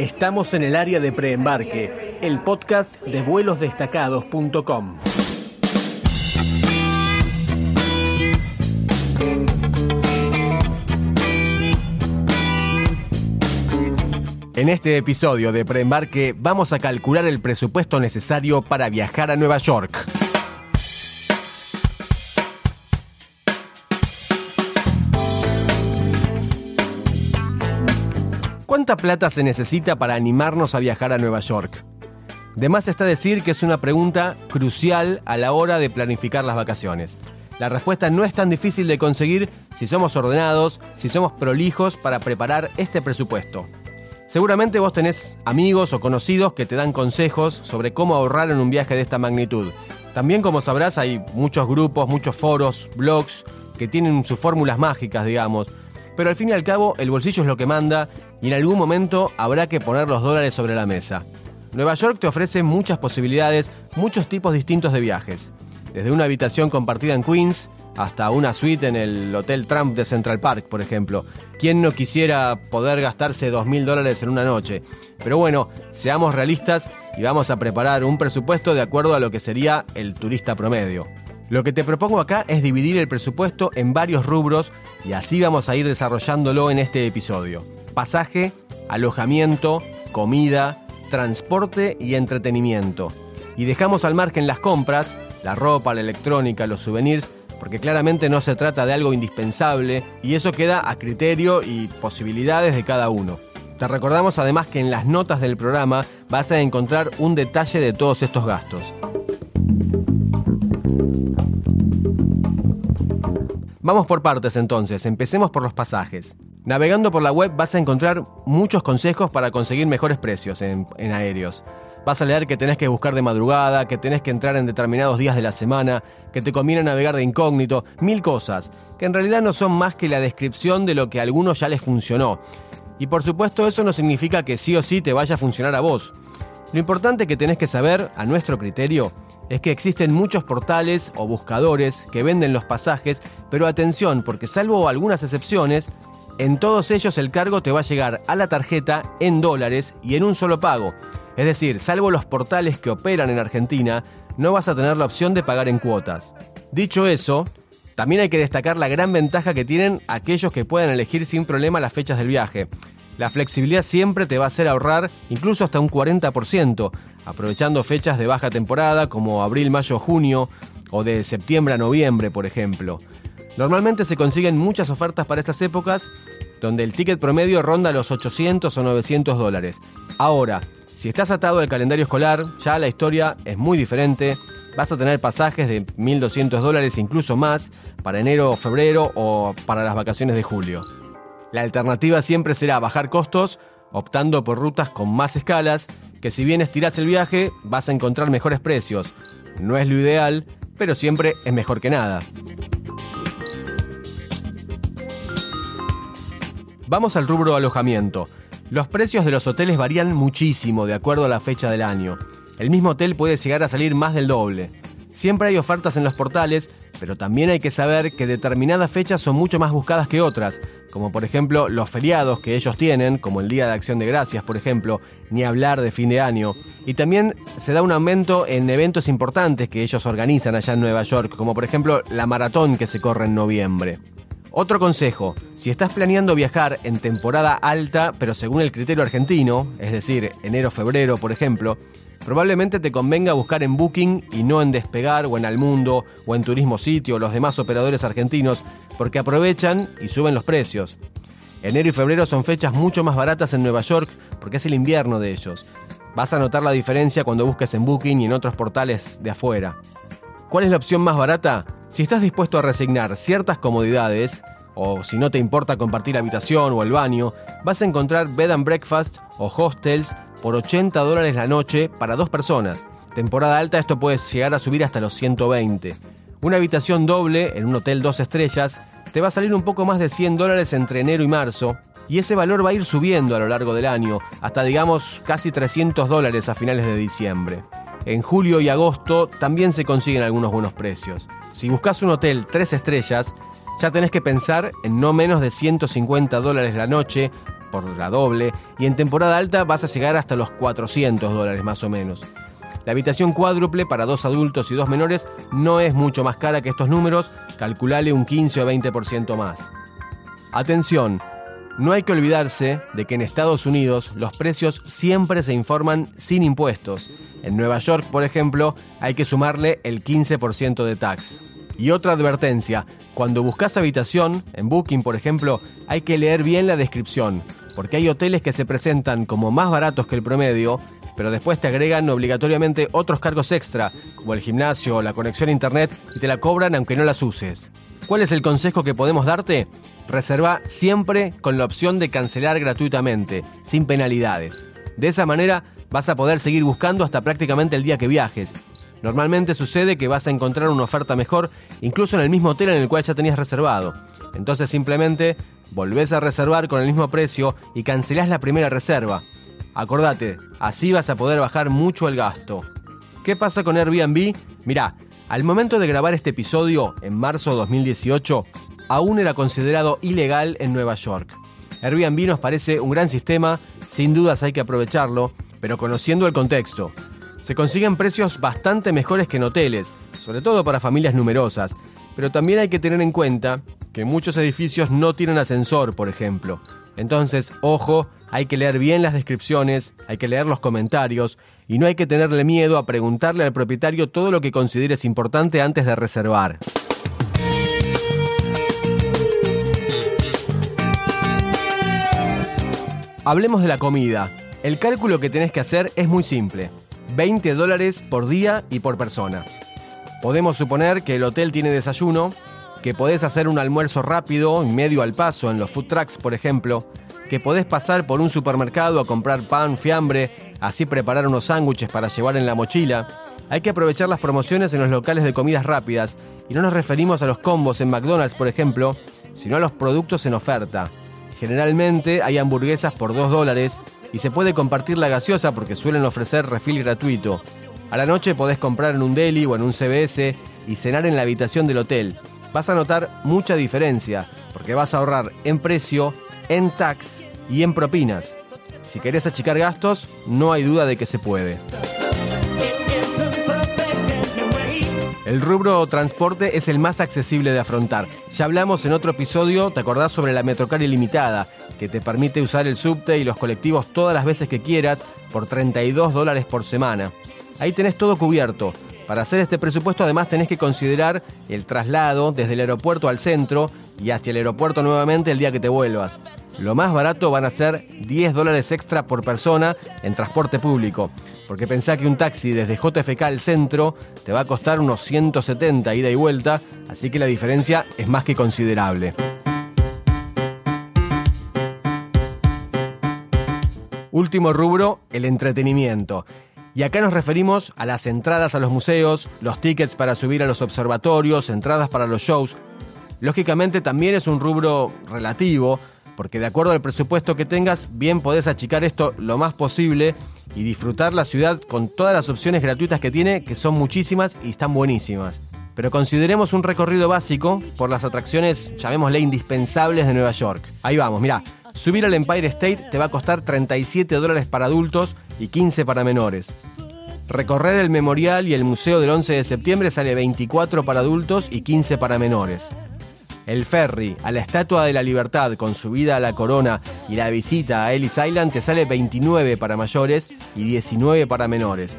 Estamos en el área de preembarque, el podcast de vuelosdestacados.com. En este episodio de Preembarque vamos a calcular el presupuesto necesario para viajar a Nueva York. ¿Cuánta plata se necesita para animarnos a viajar a Nueva York? De más está decir que es una pregunta crucial a la hora de planificar las vacaciones. La respuesta no es tan difícil de conseguir si somos ordenados, si somos prolijos para preparar este presupuesto. Seguramente vos tenés amigos o conocidos que te dan consejos sobre cómo ahorrar en un viaje de esta magnitud. También como sabrás hay muchos grupos, muchos foros, blogs que tienen sus fórmulas mágicas, digamos. Pero al fin y al cabo el bolsillo es lo que manda y en algún momento habrá que poner los dólares sobre la mesa. Nueva York te ofrece muchas posibilidades, muchos tipos distintos de viajes. Desde una habitación compartida en Queens, hasta una suite en el Hotel Trump de Central Park, por ejemplo. ¿Quién no quisiera poder gastarse dos mil dólares en una noche? Pero bueno, seamos realistas y vamos a preparar un presupuesto de acuerdo a lo que sería el turista promedio. Lo que te propongo acá es dividir el presupuesto en varios rubros y así vamos a ir desarrollándolo en este episodio. Pasaje, alojamiento, comida, transporte y entretenimiento. Y dejamos al margen las compras, la ropa, la electrónica, los souvenirs, porque claramente no se trata de algo indispensable y eso queda a criterio y posibilidades de cada uno. Te recordamos además que en las notas del programa vas a encontrar un detalle de todos estos gastos. Vamos por partes entonces, empecemos por los pasajes. Navegando por la web vas a encontrar muchos consejos para conseguir mejores precios en, aéreos. Vas a leer que tenés que buscar de madrugada, que tenés que entrar en determinados días de la semana, que te conviene navegar de incógnito, mil cosas, que en realidad no son más que la descripción de lo que a algunos ya les funcionó. Y por supuesto eso no significa que sí o sí te vaya a funcionar a vos. Lo importante que tenés que saber, a nuestro criterio, es que existen muchos portales o buscadores que venden los pasajes, pero atención, porque salvo algunas excepciones, en todos ellos el cargo te va a llegar a la tarjeta en dólares y en un solo pago. Es decir, salvo los portales que operan en Argentina, no vas a tener la opción de pagar en cuotas. Dicho eso, también hay que destacar la gran ventaja que tienen aquellos que pueden elegir sin problema las fechas del viaje. La flexibilidad siempre te va a hacer ahorrar incluso hasta un 40%, aprovechando fechas de baja temporada como abril, mayo, junio o de septiembre a noviembre, por ejemplo. Normalmente se consiguen muchas ofertas para esas épocas donde el ticket promedio ronda los 800 o 900 dólares. Ahora, si estás atado al calendario escolar, ya la historia es muy diferente. Vas a tener pasajes de 1.200 dólares, incluso más, para enero o febrero o para las vacaciones de julio. La alternativa siempre será bajar costos, optando por rutas con más escalas, que si bien estirás el viaje, vas a encontrar mejores precios. No es lo ideal, pero siempre es mejor que nada. Vamos al rubro alojamiento. Los precios de los hoteles varían muchísimo de acuerdo a la fecha del año. El mismo hotel puede llegar a salir más del doble. Siempre hay ofertas en los portales, pero también hay que saber que determinadas fechas son mucho más buscadas que otras, como por ejemplo los feriados que ellos tienen, como el Día de Acción de Gracias, por ejemplo, ni hablar de fin de año. Y también se da un aumento en eventos importantes que ellos organizan allá en Nueva York, como por ejemplo la maratón que se corre en noviembre. Otro consejo, si estás planeando viajar en temporada alta, pero según el criterio argentino, es decir, enero-febrero por ejemplo, probablemente te convenga buscar en Booking y no en Despegar o en Almundo o en Turismo Sitio o los demás operadores argentinos, porque aprovechan y suben los precios. Enero y febrero son fechas mucho más baratas en Nueva York porque es el invierno de ellos. Vas a notar la diferencia cuando busques en Booking y en otros portales de afuera. ¿Cuál es la opción más barata? Si estás dispuesto a resignar ciertas comodidades, o si no te importa compartir habitación o el baño, vas a encontrar bed and breakfast o hostels por 80 dólares la noche para dos personas. Temporada alta esto puede llegar a subir hasta los 120. Una habitación doble en un hotel dos estrellas te va a salir un poco más de 100 dólares entre enero y marzo, y ese valor va a ir subiendo a lo largo del año, hasta digamos casi 300 dólares a finales de diciembre. En julio y agosto también se consiguen algunos buenos precios. Si buscas un hotel tres estrellas, ya tenés que pensar en no menos de 150 dólares la noche por la doble, y en temporada alta vas a llegar hasta los 400 dólares más o menos. La habitación cuádruple para dos adultos y dos menores no es mucho más cara que estos números, calculale un 15 o 20% más. Atención, no hay que olvidarse de que en Estados Unidos los precios siempre se informan sin impuestos. En Nueva York, por ejemplo, hay que sumarle el 15% de tax. Y otra advertencia, cuando buscas habitación, en Booking por ejemplo, hay que leer bien la descripción, porque hay hoteles que se presentan como más baratos que el promedio, pero después te agregan obligatoriamente otros cargos extra, como el gimnasio o la conexión a internet, y te la cobran aunque no las uses. ¿Cuál es el consejo que podemos darte? Reserva siempre con la opción de cancelar gratuitamente, sin penalidades. De esa manera vas a poder seguir buscando hasta prácticamente el día que viajes. Normalmente sucede que vas a encontrar una oferta mejor incluso en el mismo hotel en el cual ya tenías reservado. Entonces simplemente volvés a reservar con el mismo precio y cancelás la primera reserva. Acordate, así vas a poder bajar mucho el gasto. ¿Qué pasa con Airbnb? Mirá, al momento de grabar este episodio, en marzo de 2018, aún era considerado ilegal en Nueva York. Airbnb nos parece un gran sistema, sin dudas hay que aprovecharlo, pero conociendo el contexto. Se consiguen precios bastante mejores que en hoteles, sobre todo para familias numerosas, pero también hay que tener en cuenta que muchos edificios no tienen ascensor, por ejemplo. Entonces, ojo, hay que leer bien las descripciones, hay que leer los comentarios y no hay que tenerle miedo a preguntarle al propietario todo lo que consideres importante antes de reservar. Hablemos de la comida. El cálculo que tenés que hacer es muy simple. 20 dólares por día y por persona. Podemos suponer que el hotel tiene desayuno, que podés hacer un almuerzo rápido y medio al paso en los food trucks, por ejemplo, que podés pasar por un supermercado a comprar pan, fiambre, así preparar unos sándwiches para llevar en la mochila. Hay que aprovechar las promociones en los locales de comidas rápidas y no nos referimos a los combos en McDonald's, por ejemplo, sino a los productos en oferta. Generalmente hay hamburguesas por 2 dólares y se puede compartir la gaseosa porque suelen ofrecer refil gratuito. A la noche podés comprar en un deli o en un CBS y cenar en la habitación del hotel. Vas a notar mucha diferencia porque vas a ahorrar en precio, en tax y en propinas. Si querés achicar gastos, no hay duda de que se puede. El rubro transporte es el más accesible de afrontar. Ya hablamos en otro episodio, ¿te acordás sobre la Metrocar ilimitada? Que te permite usar el subte y los colectivos todas las veces que quieras por 32 dólares por semana. Ahí tenés todo cubierto. Para hacer este presupuesto además tenés que considerar el traslado desde el aeropuerto al centro y hacia el aeropuerto nuevamente el día que te vuelvas. Lo más barato van a ser 10 dólares extra por persona en transporte público. Porque pensá que un taxi desde JFK al centro te va a costar unos 170 ida y vuelta, así que la diferencia es más que considerable. Último rubro, el entretenimiento. Y acá nos referimos a las entradas a los museos, los tickets para subir a los observatorios, entradas para los shows. Lógicamente también es un rubro relativo, porque de acuerdo al presupuesto que tengas, bien podés achicar esto lo más posible y disfrutar la ciudad con todas las opciones gratuitas que tiene, que son muchísimas y están buenísimas. Pero consideremos un recorrido básico por las atracciones, llamémosle indispensables de Nueva York. Ahí vamos, mira, subir al Empire State te va a costar 37 dólares para adultos y 15 para menores. Recorrer el memorial y el museo del 11 de septiembre sale 24 para adultos y 15 para menores. El ferry a la Estatua de la Libertad con subida a la corona y la visita a Ellis Island te sale 29 para mayores y 19 para menores.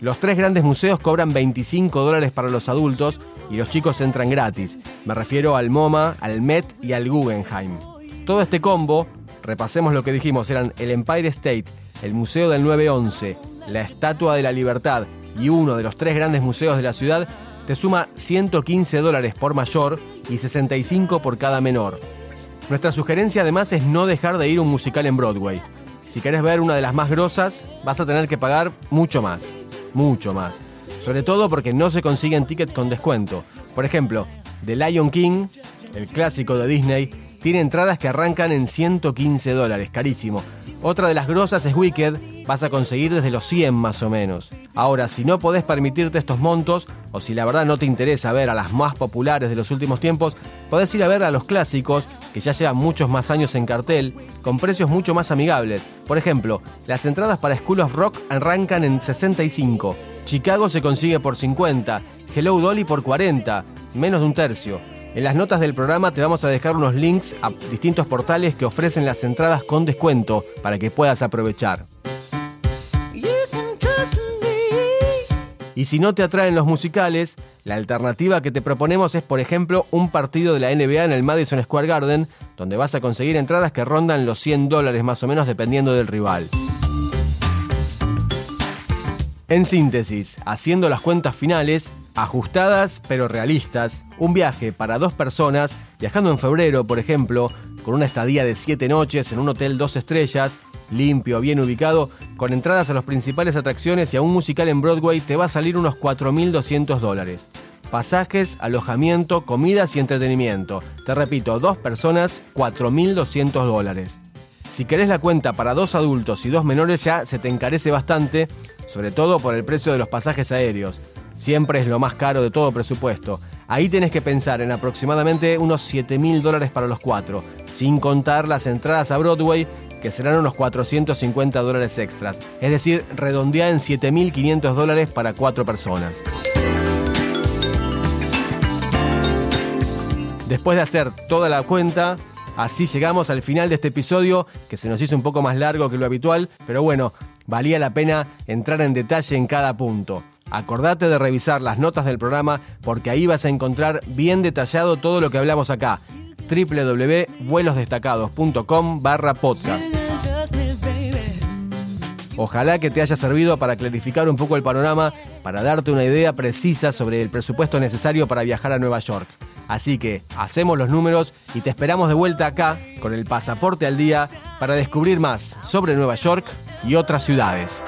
Los tres grandes museos cobran 25 dólares para los adultos y los chicos entran gratis. Me refiero al MoMA, al Met y al Guggenheim. Todo este combo, repasemos lo que dijimos, eran el Empire State, el Museo del 911, la Estatua de la Libertad y uno de los tres grandes museos de la ciudad, te suma 115 dólares por mayor y 65 por cada menor. Nuestra sugerencia además es no dejar de ir a un musical en Broadway. Si querés ver una de las más grosas, vas a tener que pagar mucho más, mucho más. Sobre todo porque no se consiguen tickets con descuento. Por ejemplo, The Lion King, el clásico de Disney, tiene entradas que arrancan en 115 dólares, carísimo. Otra de las grosas es Wicked, vas a conseguir desde los 100 más o menos. Ahora, si no podés permitirte estos montos, o si la verdad no te interesa ver a las más populares de los últimos tiempos, podés ir a ver a los clásicos, que ya llevan muchos más años en cartel, con precios mucho más amigables. Por ejemplo, las entradas para School of Rock arrancan en 65, Chicago se consigue por 50, Hello Dolly por 40, menos de un tercio. En las notas del programa te vamos a dejar unos links a distintos portales que ofrecen las entradas con descuento para que puedas aprovechar. Y si no te atraen los musicales, la alternativa que te proponemos es, por ejemplo, un partido de la NBA en el Madison Square Garden, donde vas a conseguir entradas que rondan los 100 dólares más o menos dependiendo del rival. En síntesis, haciendo las cuentas finales, ajustadas pero realistas, un viaje para dos personas, viajando en febrero, por ejemplo, con una estadía de 7 noches en un hotel dos estrellas, limpio, bien ubicado, con entradas a las principales atracciones y a un musical en Broadway, te va a salir unos 4.200 dólares. Pasajes, alojamiento, comidas y entretenimiento. Te repito, dos personas, 4.200 dólares. Si querés la cuenta para dos adultos y dos menores ya se te encarece bastante, sobre todo por el precio de los pasajes aéreos. Siempre es lo más caro de todo presupuesto. Ahí tenés que pensar en aproximadamente unos 7 mil dólares para los cuatro, sin contar las entradas a Broadway, que serán unos 450 dólares extras. Es decir, redondea en 7.500 dólares para cuatro personas. Después de hacer toda la cuenta, así llegamos al final de este episodio, que se nos hizo un poco más largo que lo habitual, pero bueno, valía la pena entrar en detalle en cada punto. Acordate de revisar las notas del programa porque ahí vas a encontrar bien detallado todo lo que hablamos acá. www.vuelosdestacados.com barra podcast. Ojalá que te haya servido para clarificar un poco el panorama, para darte una idea precisa sobre el presupuesto necesario para viajar a Nueva York. Así que hacemos los números y te esperamos de vuelta acá con el pasaporte al día para descubrir más sobre Nueva York y otras ciudades.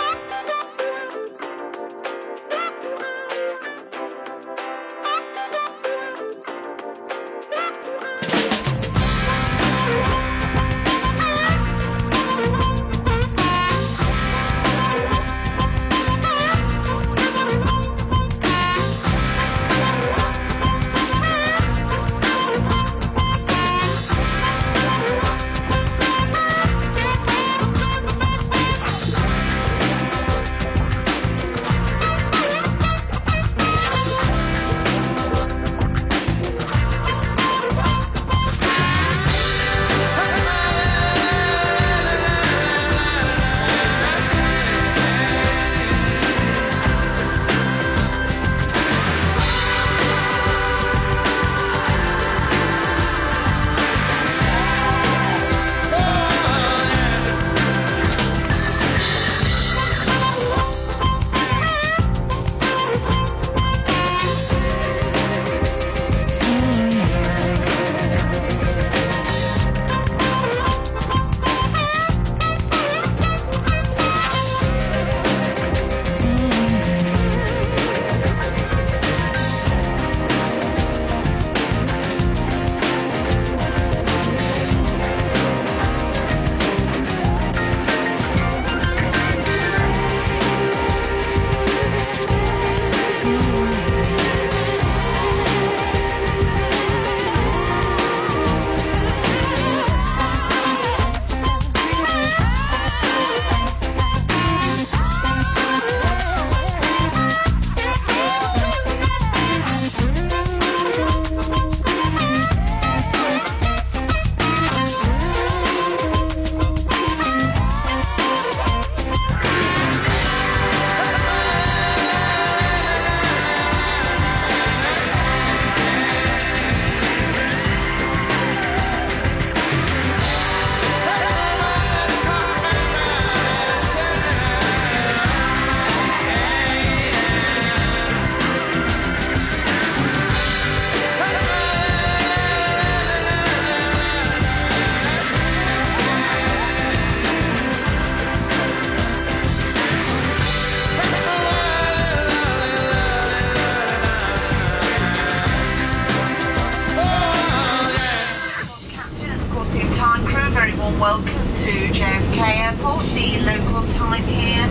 JFK Airport. The local time here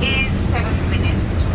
is 7 minutes